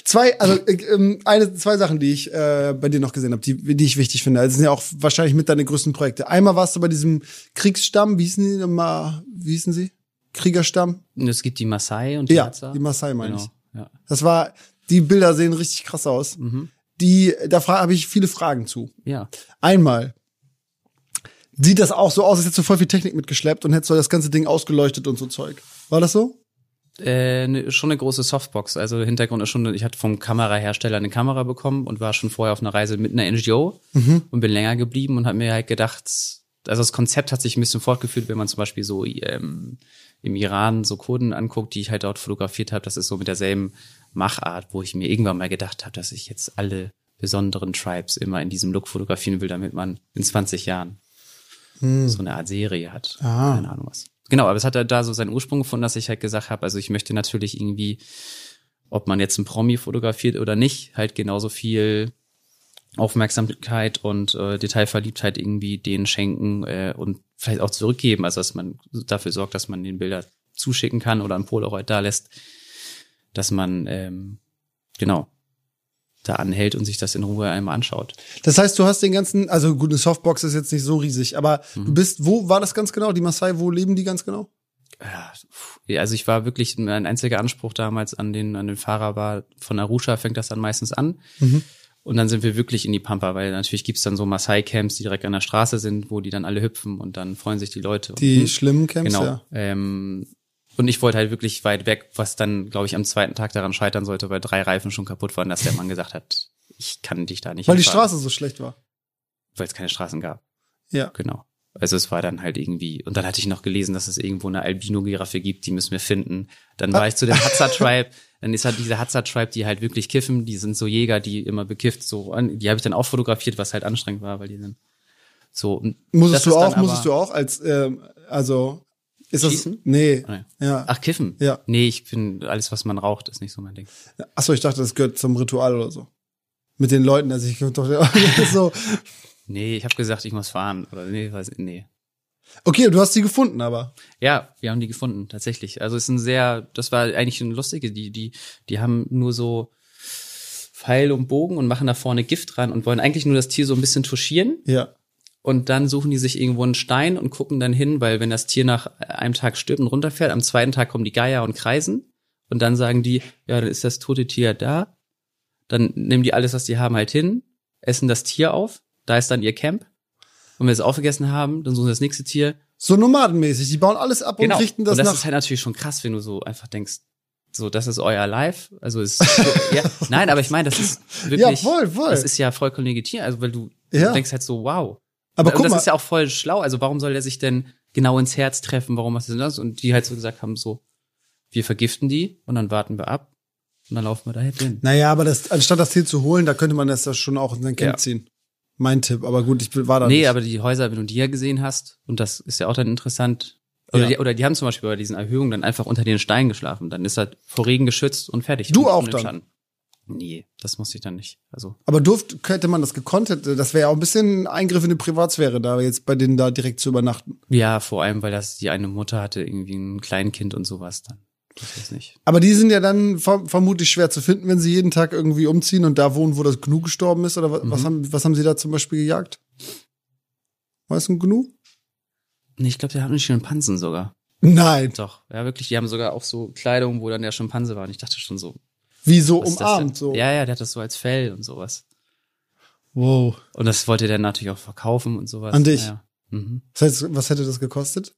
Zwei, also äh, ähm, eine, zwei Sachen, die ich äh, bei dir noch gesehen habe, die, die ich wichtig finde. Also, Das sind ja auch wahrscheinlich mit deine größten Projekte. Einmal warst du bei diesem Kriegsstamm, wie hießen die nochmal, wie hießen sie? Kriegerstamm? Es gibt die Maasai und die Ja, Hadza. die Maasai meine Genau. ich. Ja. Das war, die Bilder sehen richtig krass aus. Mhm. Die, da habe ich viele Fragen zu. ja. Einmal, sieht das auch so aus, als hättest du voll viel Technik mitgeschleppt und hättest du das ganze Ding ausgeleuchtet und so Zeug. War das so? Äh, ne, schon eine große Softbox. Also Hintergrund ist schon, ich hatte vom Kamerahersteller eine Kamera bekommen und war schon vorher auf einer Reise mit einer NGO Mhm. und bin länger geblieben und habe mir halt gedacht, also das Konzept hat sich ein bisschen fortgeführt, wenn man zum Beispiel so ähm, im Iran so Kurden anguckt, die ich halt dort fotografiert habe. Das ist so mit derselben Machart, wo ich mir irgendwann mal gedacht habe, dass ich jetzt alle besonderen Tribes immer in diesem Look fotografieren will, damit man in 20 Jahren so eine Art Serie hat. Ah. Keine Ahnung was. Genau, aber es hat halt da so seinen Ursprung gefunden, dass ich halt gesagt habe, also ich möchte natürlich irgendwie, ob man jetzt einen Promi fotografiert oder nicht, halt genauso viel Aufmerksamkeit und äh, Detailverliebtheit irgendwie denen schenken äh, und vielleicht auch zurückgeben, also dass man dafür sorgt, dass man den Bilder zuschicken kann oder ein Polaroid da lässt, dass man ähm, genau da anhält und sich das in Ruhe einmal anschaut. Das heißt, du hast den ganzen, also gut, eine Softbox ist jetzt nicht so riesig, aber Mhm. du bist, wo war das ganz genau? Die Maasai, wo leben die ganz genau? Ja, also ich war wirklich, mein einziger Anspruch damals an den, an den Fahrer war, von Arusha fängt das dann meistens an. Mhm. Und dann sind wir wirklich in die Pampa, weil natürlich gibt's dann so Maasai-Camps, die direkt an der Straße sind, wo die dann alle hüpfen und dann freuen sich die Leute. Die Mhm. schlimmen Camps, Genau. ja. Ähm, und ich wollte halt wirklich weit weg, was dann, glaube ich, am zweiten Tag daran scheitern sollte, weil drei Reifen schon kaputt waren, dass der Mann gesagt hat, ich kann dich da nicht Weil die Straße so schlecht war. Weil es keine Straßen gab. Ja. Genau. Also es war dann halt irgendwie, und dann hatte ich noch gelesen, dass es irgendwo eine Albino-Giraffe gibt, die müssen wir finden. Dann war ich zu dem Hadza-Tribe, dann ist halt diese Hadza-Tribe, die halt wirklich kiffen, die sind so Jäger, die immer bekifft, so, die habe ich dann auch fotografiert, was halt anstrengend war, weil die dann so. Musstest du auch, musstest du auch als, ähm, also, ist das, Schießen? nee, Nein. ja. Ach, kiffen? Ja. Nee, ich finde, alles, was man raucht, ist nicht so mein Ding. Achso, ich dachte, das gehört zum Ritual oder so. Mit den Leuten, also ich doch so. Nee, ich habe gesagt, ich muss fahren. Oder nee, weiß, nee. Okay, du hast sie gefunden, aber. Ja, wir haben die gefunden, tatsächlich. Also es ist ein sehr, das war eigentlich ein lustige, die, die, die haben nur so Pfeil und Bogen und machen da vorne Gift dran und wollen eigentlich nur das Tier so ein bisschen touchieren. Ja. Und dann suchen die sich irgendwo einen Stein und gucken dann hin, weil wenn das Tier nach einem Tag stirbt und runterfährt, am zweiten Tag kommen die Geier und kreisen. Und dann sagen die, ja, dann ist das tote Tier da. Dann nehmen die alles, was die haben, halt hin, essen das Tier auf. Da ist dann ihr Camp. Und wenn sie es aufgegessen haben, dann suchen sie das nächste Tier. So nomadenmäßig. Die bauen alles ab und Genau. richten das, und das nach. ist halt natürlich schon krass, wenn du so einfach denkst, so, das ist euer Life. Also ist so, ja, nein, aber ich meine, das ist wirklich, Ja, voll, voll. das ist ja vollkommen legitim. Also weil du, Ja. du denkst halt so, wow. Aber und guck das mal, ist ja auch voll schlau. Also warum soll der sich denn genau ins Herz treffen? Warum macht er denn das? Und die halt so gesagt haben, so, wir vergiften die und dann warten wir ab und dann laufen wir da halt hin. naja, aber das, anstatt das Tier zu holen, da könnte man das ja schon auch in sein Camp Ja. ziehen. Mein Tipp. Aber gut, ich war da Nee, nicht. aber die Häuser, wenn du die ja gesehen hast, und das ist ja auch dann interessant, oder, Ja. die, oder die haben zum Beispiel bei diesen Erhöhungen dann einfach unter den Steinen geschlafen. Dann ist er vor Regen geschützt und fertig. Du Und- auch dann? Schatten. Nee, das musste ich dann nicht. Also, Aber durft, hätte man das gekonnt, hätte, das wäre ja auch ein bisschen Eingriff in die Privatsphäre, da jetzt bei denen da direkt zu übernachten. ja, vor allem, weil das die eine Mutter hatte, irgendwie ein Kleinkind und sowas dann. Das ist nicht. Aber die sind ja dann ver vermutlich schwer zu finden, wenn sie jeden Tag irgendwie umziehen und da wohnen, wo das Gnu gestorben ist. Oder wa- was, Mhm. haben, was haben sie da zum Beispiel gejagt? Weißt du, ein Gnu? Nee, ich glaube, der hat einen Schimpansen sogar. Nein. Doch, ja, wirklich. Die haben sogar auch so Kleidung, wo dann der Schimpanse war. Und ich dachte schon so. Wie so was umarmt, so. Ja, ja, der hat das so als Fell und sowas. Wow. Und das wollte der natürlich auch verkaufen und sowas. An dich? Ja. Mhm. Das heißt, was hätte das gekostet?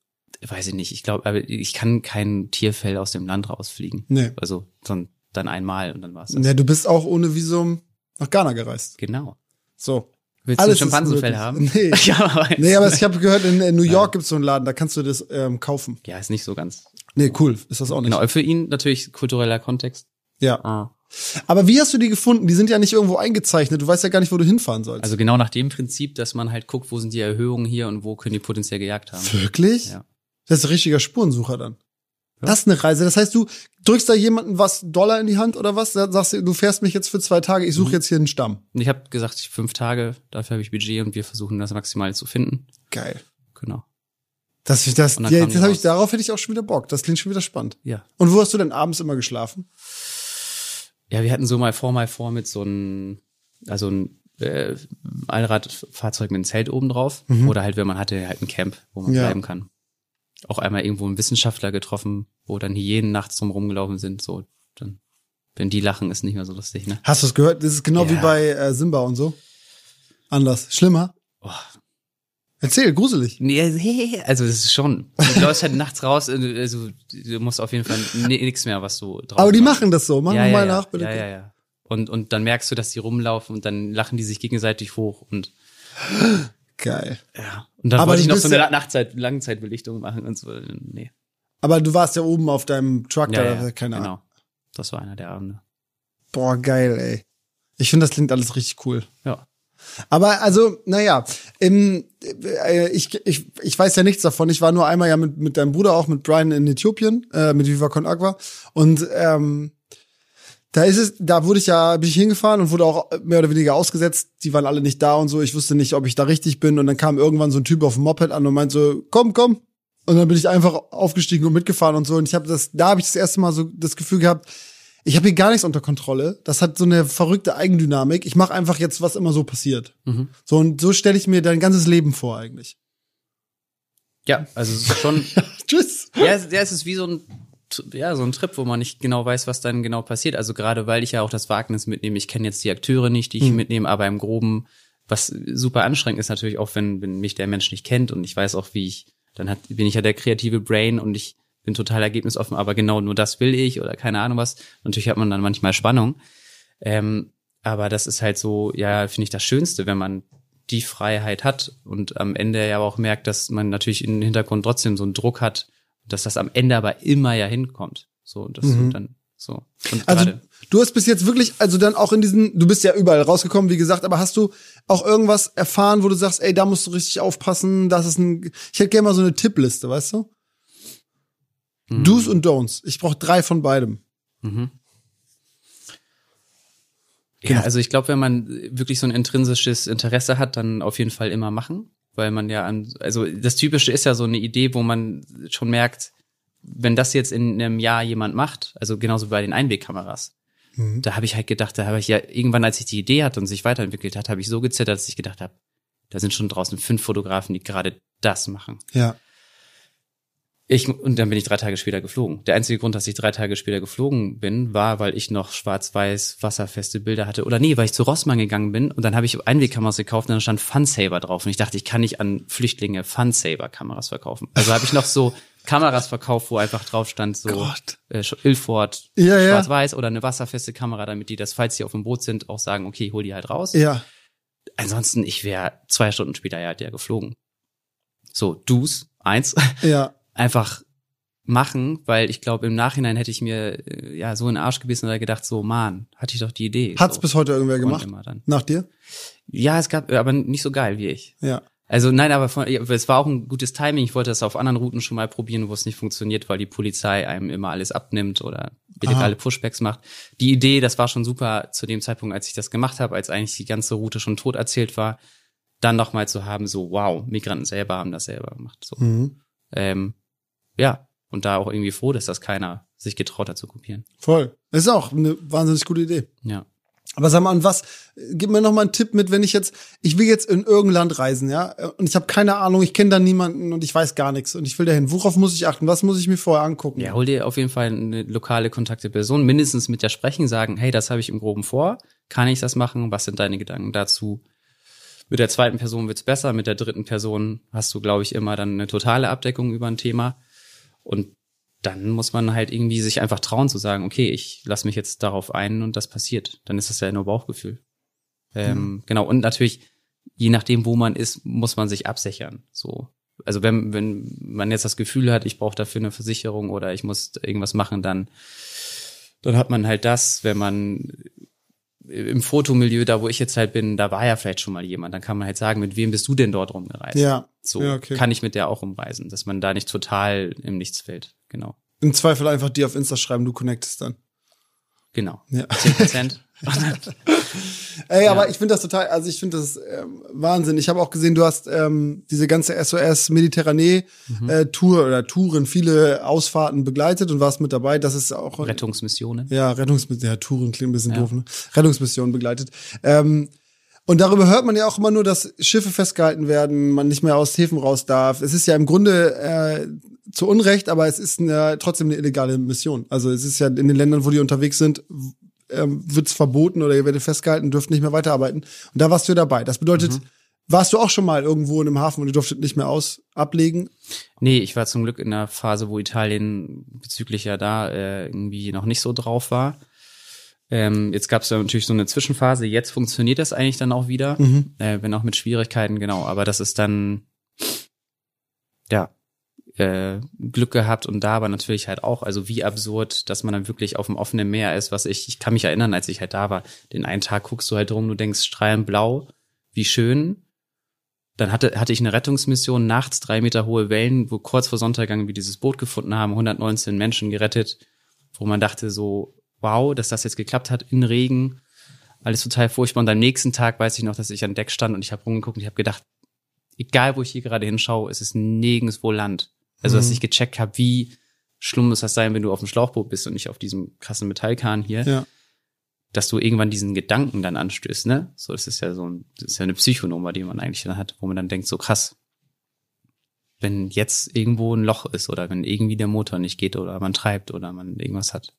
Weiß ich nicht. Ich glaube, aber ich kann kein Tierfell aus dem Land rausfliegen. Nee. Also dann, dann einmal und dann war's das. Ja, du bist auch ohne Visum nach Ghana gereist. Genau. So. Willst Alles du ein Schimpansenfell haben? Nee. ja, aber, Nee, aber ich habe gehört, in, in New York gibt's so einen Laden, da kannst du das ähm, kaufen. ja, ist nicht so ganz. Nee, cool. Ist das auch nicht. Genau, für ihn natürlich kultureller Kontext. Ja. Ah. Aber wie hast du die gefunden? Die sind ja nicht irgendwo eingezeichnet. Du weißt ja gar nicht, wo du hinfahren sollst. Also genau nach dem Prinzip, dass man halt guckt, wo sind die Erhöhungen hier und wo können die potenziell gejagt haben. Wirklich? Ja. Das ist ein richtiger Spurensucher dann. Ja. Das ist eine Reise. Das heißt, du drückst da jemanden was Dollar in die Hand oder was? Da Sagst du, du fährst mich jetzt für zwei Tage, ich Mhm. suche jetzt hier einen Stamm. Und ich habe gesagt, ich- fünf Tage, dafür habe ich Budget und wir versuchen das maximal zu finden. Geil. Genau. Das, das, Und dann ja, das die hab ich, darauf hätte ich auch schon wieder Bock. Das klingt schon wieder spannend. Ja. Und wo hast du denn abends immer geschlafen? Ja, wir hatten so mal vor, mal vor mit so einem, also ein äh, Allradfahrzeug mit einem Zelt oben drauf. Oder halt, wenn man hatte, halt ein Camp, wo man Mhm. Ja. bleiben kann. Auch einmal irgendwo einen Wissenschaftler getroffen, wo dann Hyänen nachts drum rumgelaufen sind. So, dann, wenn die lachen, ist nicht mehr so lustig, ne? Hast du es gehört? Das ist genau Ja. wie bei äh, Simba und so. Anders. Schlimmer? Oh, Erzähl, gruselig. nee, also das ist schon. Du läufst halt nachts raus, äh, also du musst auf jeden Fall nichts mehr, was du drauf Aber die machst. machen das so. Mach ja, ja, mal ja. nach, bitte. Ja, ja, ja. Und, und dann merkst du, dass die rumlaufen und dann lachen die sich gegenseitig hoch und Geil. ja. Und dann Aber wollte ich noch so eine ja- Nachtzeit, Langzeitbelichtung machen und so. Nee. Aber du warst ja oben auf deinem Truck, Ja, da, ja, keine Ahnung. genau. Das war einer der Abende. Boah, geil, ey. Ich finde, das klingt alles richtig cool. Ja. Aber also, naja, im, äh, ich, ich, ich weiß ja nichts davon. Ich war nur einmal ja mit, mit deinem Bruder, auch mit Brian in Äthiopien, äh, mit Viva Con Agua. Und ähm, da ist es, da wurde ich ja, bin ich hingefahren und wurde auch mehr oder weniger ausgesetzt. Die waren alle nicht da und so. Ich wusste nicht, ob ich da richtig bin. Und dann kam irgendwann so ein Typ auf dem Moped an und meinte so, komm, komm. Und dann bin ich einfach aufgestiegen und mitgefahren und so. Und ich habe das, da habe ich das erste Mal so das Gefühl gehabt, ich habe hier gar nichts unter Kontrolle. Das hat so eine verrückte Eigendynamik. Ich mache einfach jetzt, was immer so passiert. Mhm. So und so stelle ich mir dein ganzes Leben vor eigentlich. Ja, also es ist schon, Tschüss. ja, es- ja, es ist wie so ein, ja, so ein Trip, wo man nicht genau weiß, was dann genau passiert. Also gerade weil ich ja auch das Wagnis mitnehme, ich kenne jetzt die Akteure nicht, die ich mitnehme, aber im Groben, was super anstrengend ist natürlich auch, wenn, wenn mich der Mensch nicht kennt und ich weiß auch, wie ich, dann hat, bin ich ja der kreative Brain und ich bin total ergebnisoffen, aber genau nur das will ich oder keine Ahnung was. Natürlich hat man dann manchmal Spannung. Ähm, aber das ist halt so, ja, finde ich das Schönste, wenn man die Freiheit hat und am Ende ja auch merkt, dass man natürlich im Hintergrund trotzdem so einen Druck hat, dass das am Ende aber immer ja hinkommt. So, und das Mhm. dann so. Und Also gerade, du hast bis jetzt wirklich, also dann auch in diesen, du bist ja überall rausgekommen, wie gesagt, aber hast du auch irgendwas erfahren, wo du sagst, ey, da musst du richtig aufpassen, das ist ein, ich hätte gerne mal so eine Tippliste, weißt du? Mhm. Do's und Don'ts. Ich brauche drei von beidem. Mhm. Genau. Ja, also ich glaube, wenn man wirklich so ein intrinsisches Interesse hat, dann auf jeden Fall immer machen, weil man ja an, also das Typische ist ja so eine Idee, wo man schon merkt, wenn das jetzt in einem Jahr jemand macht, also genauso bei den Einwegkameras, Mhm. Da habe ich halt gedacht, da habe ich ja irgendwann, als ich die Idee hatte und sich weiterentwickelt hat, habe ich so gezittert, dass ich gedacht habe, da sind schon draußen fünf Fotografen, die gerade das machen. Ja. Ich, und dann bin ich drei Tage später geflogen. Der einzige Grund, dass ich drei Tage später geflogen bin, war, weil ich noch schwarz-weiß wasserfeste Bilder hatte. Oder nee, weil ich zu Rossmann gegangen bin und dann habe ich Einwegkameras gekauft und dann stand Funsaver drauf. Und ich dachte, ich kann nicht an Flüchtlinge Funsaver-Kameras verkaufen. Also habe ich noch so Kameras verkauft, wo einfach drauf stand, so Gott. äh, Ilford, Ja, ja. schwarz-weiß oder eine wasserfeste Kamera, damit die das, falls sie auf dem Boot sind, auch sagen, okay, hol die halt raus. Ja. Ansonsten, ich wäre zwei Stunden später ja, ja geflogen. So, Du's, eins, Ja. Einfach machen, weil ich glaube, im Nachhinein hätte ich mir äh, ja so in den Arsch gebissen oder gedacht, so, man, hatte ich doch die Idee. Hat's so. bis heute irgendwer gemacht? Nach dir? Ja, es gab, aber nicht so geil wie ich. Ja. Also nein, aber von, es war auch ein gutes Timing. Ich wollte das auf anderen Routen schon mal probieren, wo es nicht funktioniert, weil die Polizei einem immer alles abnimmt oder illegale Pushbacks macht. Die Idee, das war schon super zu dem Zeitpunkt, als ich das gemacht habe, als eigentlich die ganze Route schon tot erzählt war, dann nochmal zu haben, so wow, Migranten selber haben das selber gemacht. So. Mhm. Ähm, ja, und da auch irgendwie froh, dass das keiner sich getraut hat zu kopieren. Voll. Ist auch eine wahnsinnig gute Idee. Ja. Aber sag mal, an was, gib mir noch mal einen Tipp mit, wenn ich jetzt, ich will jetzt in irgendein Land reisen, ja, und ich habe keine Ahnung, ich kenne da niemanden und ich weiß gar nichts und ich will dahin. Worauf muss ich achten? Was muss ich mir vorher angucken? Ja, hol dir auf jeden Fall eine lokale kontakte Person, mindestens mit der sprechen, sagen, hey, das habe ich im Groben vor, kann ich das machen? Was sind deine Gedanken dazu? Mit der zweiten Person wird's besser, mit der dritten Person hast du, glaube ich, immer dann eine totale Abdeckung über ein Thema. Und dann muss man halt irgendwie sich einfach trauen zu sagen, okay, ich lasse mich jetzt darauf ein und das passiert. Dann ist das ja nur Bauchgefühl. Ähm, Genau, und natürlich, je nachdem, wo man ist, muss man sich absichern. So. Also wenn, wenn man jetzt das Gefühl hat, ich brauche dafür eine Versicherung oder ich muss irgendwas machen, dann, dann hat man halt das, wenn man im Fotomilieu, da wo ich jetzt halt bin, da war ja vielleicht schon mal jemand. Dann kann man halt sagen, mit wem bist du denn dort rumgereist? Ja. So Ja, okay. kann ich mit der auch rumreisen, dass man da nicht total im Nichts fällt. Genau. Im Zweifel einfach die auf Insta schreiben, du connectest dann. Genau. Ja. 10 Prozent. Ey, aber ich finde das total, also ich finde das ähm, Wahnsinn. Ich habe auch gesehen, du hast ähm, diese ganze SOS Mediterranee Mhm. äh, Tour oder Touren, viele Ausfahrten begleitet und warst mit dabei. Das ist auch Rettungsmissionen. Ja, Rettungsmission, ja, Touren klingt ein bisschen Ja. doof, ne? Rettungsmission begleitet. Ähm, und darüber hört man ja auch immer nur, dass Schiffe festgehalten werden, man nicht mehr aus Häfen raus darf. Es ist ja im Grunde äh, zu Unrecht, aber es ist eine, trotzdem eine illegale Mission. Also es ist ja in den Ländern, wo die unterwegs sind, ähm, wird's verboten oder ihr werdet festgehalten, dürft nicht mehr weiterarbeiten. Und da warst du dabei. Das bedeutet, Mhm. warst du auch schon mal irgendwo in einem Hafen und ihr durftet nicht mehr aus ablegen? Nee, ich war zum Glück in einer Phase, wo Italien bezüglich ja da äh, irgendwie noch nicht so drauf war. Ähm, jetzt gab es ja natürlich so eine Zwischenphase. Jetzt funktioniert das eigentlich dann auch wieder, Mhm. äh, wenn auch mit Schwierigkeiten, genau. Aber das ist dann, ja, äh, Glück gehabt und da aber natürlich halt auch, also wie absurd, dass man dann wirklich auf dem offenen Meer ist, was ich, ich kann mich erinnern, als ich halt da war, den einen Tag guckst du halt rum, du denkst strahlend blau, wie schön. Dann hatte, hatte ich eine Rettungsmission, nachts drei Meter hohe Wellen, wo kurz vor Sonntaggang wir dieses Boot gefunden haben, 119 Menschen gerettet, wo man dachte so, wow, dass das jetzt geklappt hat in Regen, alles total furchtbar. Und am nächsten Tag weiß ich noch, dass ich an Deck stand und ich habe rumgeguckt und ich habe gedacht, egal wo ich hier gerade hinschaue, es ist nirgendwo Land. Also, dass Mhm. ich gecheckt habe, wie schlimm muss das sein, wenn du auf dem Schlauchboot bist und nicht auf diesem krassen Metallkahn hier, Ja. dass du irgendwann diesen Gedanken dann anstößt, ne? So, das ist ja so ein, das ist ja eine Psychonummer, die man eigentlich dann hat, wo man dann denkt, so krass, wenn jetzt irgendwo ein Loch ist oder wenn irgendwie der Motor nicht geht oder man treibt oder man irgendwas hat.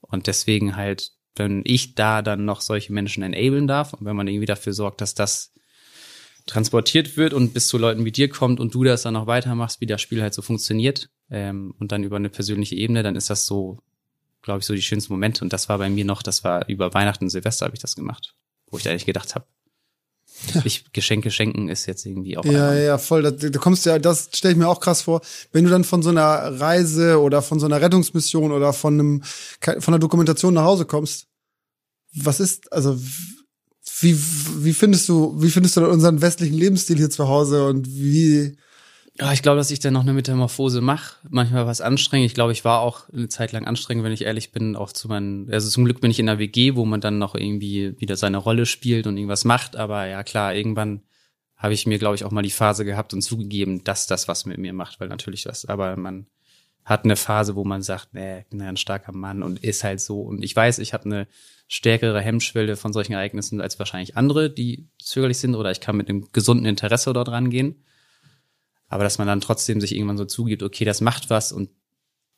Und deswegen halt, wenn ich da dann noch solche Menschen enablen darf und wenn man irgendwie dafür sorgt, dass das transportiert wird und bis zu Leuten wie dir kommt und du das dann noch weitermachst, wie das Spiel halt so funktioniert ähm, und dann über eine persönliche Ebene, dann ist das so, glaube ich, so die schönsten Momente. Und das war bei mir noch, das war über Weihnachten und Silvester habe ich das gemacht, wo ich da eigentlich gedacht habe, ich Geschenke schenken ist jetzt irgendwie auch Ja, ja, voll. Da, da kommst ja, das stelle ich mir auch krass vor. Wenn du dann von so einer Reise oder von so einer Rettungsmission oder von einem von einer Dokumentation nach Hause kommst, was ist, also wie, wie findest du, wie findest du unseren westlichen Lebensstil hier zu Hause und wie, Ja, ich glaube, dass ich dann noch eine Metamorphose mache. Manchmal was anstrengend. Ich glaube, ich war auch eine Zeit lang anstrengend, wenn ich ehrlich bin, auch zu meinen, also zum Glück bin ich in der WG, wo man dann noch irgendwie wieder seine Rolle spielt und irgendwas macht. Aber ja, klar, irgendwann habe ich mir, glaube ich, auch mal die Phase gehabt und zugegeben, dass das was mit mir macht, weil natürlich was, aber man hat eine Phase, wo man sagt, nee, ich bin ja ein starker Mann und ist halt so. Und ich weiß, ich habe eine stärkere Hemmschwelle von solchen Ereignissen als wahrscheinlich andere, die zögerlich sind, oder ich kann mit einem gesunden Interesse dort rangehen. Aber dass man dann trotzdem sich irgendwann so zugibt, okay, das macht was und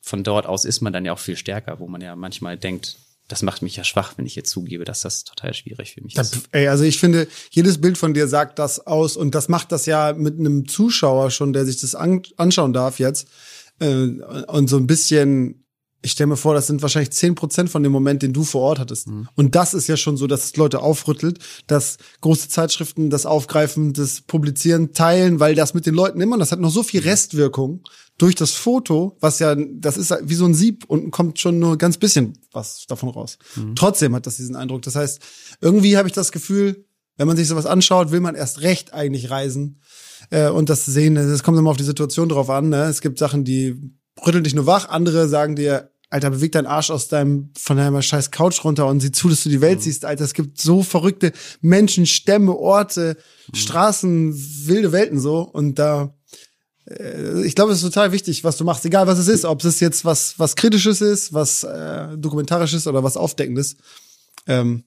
von dort aus ist man dann ja auch viel stärker, wo man ja manchmal denkt, das macht mich ja schwach, wenn ich jetzt zugebe, dass das total schwierig für mich ist. ey, also ich finde, jedes Bild von dir sagt das aus und das macht das ja mit einem Zuschauer schon, der sich das an, anschauen darf jetzt und so ein bisschen ich stelle mir vor, das sind wahrscheinlich zehn Prozent von dem Moment, den du vor Ort hattest. Mhm. Und das ist ja schon so, dass es Leute aufrüttelt, dass große Zeitschriften das aufgreifen, das publizieren, teilen, weil das mit den Leuten immer, das hat noch so viel mhm. Restwirkung durch das Foto, was ja, das ist wie so ein Sieb und kommt schon nur ganz bisschen was davon raus. Mhm. Trotzdem hat das diesen Eindruck. Das heißt, irgendwie habe ich das Gefühl, wenn man sich sowas anschaut, will man erst recht eigentlich reisen äh, und das sehen. Es kommt immer auf die Situation drauf an. Ne? Es gibt Sachen, die rütteln dich nur wach, andere sagen dir, Alter, beweg deinen Arsch aus deinem, von deiner scheiß Couch runter und sieh zu, dass du die Welt mhm. siehst, Alter. Es gibt so verrückte Menschen, Stämme, Orte, mhm. Straßen, wilde Welten so. Und da, äh, ich glaube, es ist total wichtig, was du machst, egal was es ist, ob es jetzt was, was Kritisches ist, was äh, Dokumentarisches oder was Aufdeckendes. Ähm,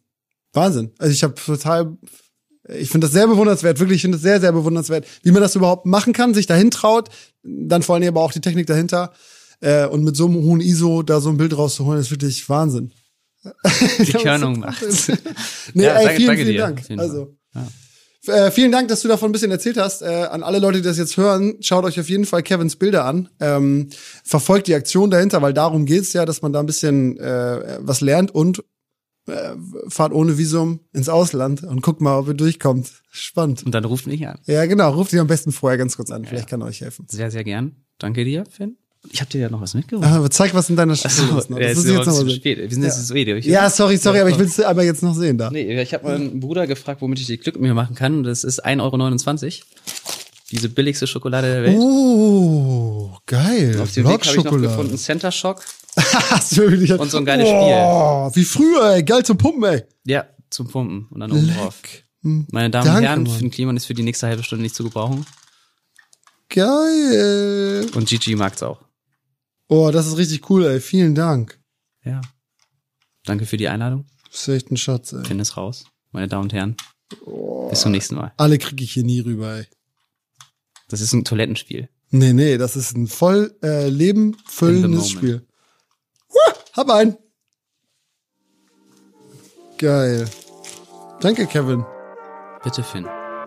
Wahnsinn. Also ich habe total, ich finde das sehr bewundernswert, wirklich, ich finde das sehr, sehr bewundernswert, wie man das überhaupt machen kann, sich dahin traut, dann vor allem aber auch die Technik dahinter. Äh, und mit so einem hohen ISO da so ein Bild rauszuholen, ist wirklich Wahnsinn. Die Körnung macht. nee, ja, ey, danke, vielen, vielen dir. Dank. Also. Ja. Äh, vielen Dank, dass du davon ein bisschen erzählt hast. Äh, an alle Leute, die das jetzt hören, schaut euch auf jeden Fall Kevins Bilder an. Ähm, verfolgt die Aktion dahinter, weil darum geht's ja, dass man da ein bisschen äh, was lernt und fahrt ohne Visum ins Ausland und guckt mal, ob ihr durchkommt. Spannend. Und dann ruft mich an. Ja, genau. Ruft dich am besten vorher ganz kurz an. Ja, Vielleicht kann er euch helfen. Sehr, sehr gern. Danke dir, Finn. Ich habe dir ja noch was mitgebracht. Ah, zeig, was in deiner Schrift ist. Noch. Das ja, ist jetzt noch spät. Wir sind ja. jetzt so eh Ja, sorry, sorry, aber ich will es aber jetzt noch sehen da. Nee, ich habe meinen Bruder gefragt, womit ich die Glück mit mir machen kann. Das ist 1,29 Euro. Diese billigste Schokolade der Welt. Oh, geil. Auf dem Weg habe ich noch gefunden Center Shock. und so ein geiles oh, Spiel. Wie früher, ey. Geil zum Pumpen, ey. Ja, zum Pumpen. Und dann oben drauf. Meine Damen Danke, und Herren, Finn Kliman ist für die nächste halbe Stunde nicht zu gebrauchen. Geil. Und Gigi mag's auch. Oh, das ist richtig cool, ey. Vielen Dank. Ja. Danke für die Einladung. Das ist echt ein Schatz, ey. Finn ist raus, meine Damen und Herren. Oh, Bis zum nächsten Mal. Alle kriege ich hier nie rüber, ey. Das ist ein Toilettenspiel. Nee, nee, das ist ein voll äh, lebenfüllendes Spiel. Hab ein. Geil. Danke, Kevin. Bitte, Finn.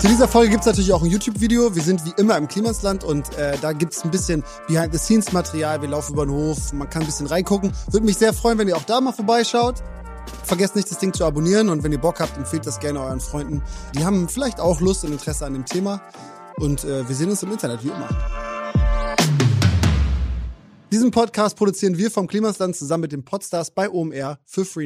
Zu dieser Folge gibt's natürlich auch ein YouTube-Video. Wir sind wie immer im Klimasland und äh, da gibt's ein bisschen Behind-the-Scenes-Material. Wir laufen über den Hof, man kann ein bisschen reingucken. Würde mich sehr freuen, wenn ihr auch da mal vorbeischaut. Vergesst nicht, das Ding zu abonnieren und wenn ihr Bock habt, empfehlt das gerne euren Freunden. Die haben vielleicht auch Lust und Interesse an dem Thema. Und äh, wir sehen uns im Internet, wie immer. Diesen Podcast produzieren wir vom Klimasland zusammen mit dem Podstars bei OMR für Free.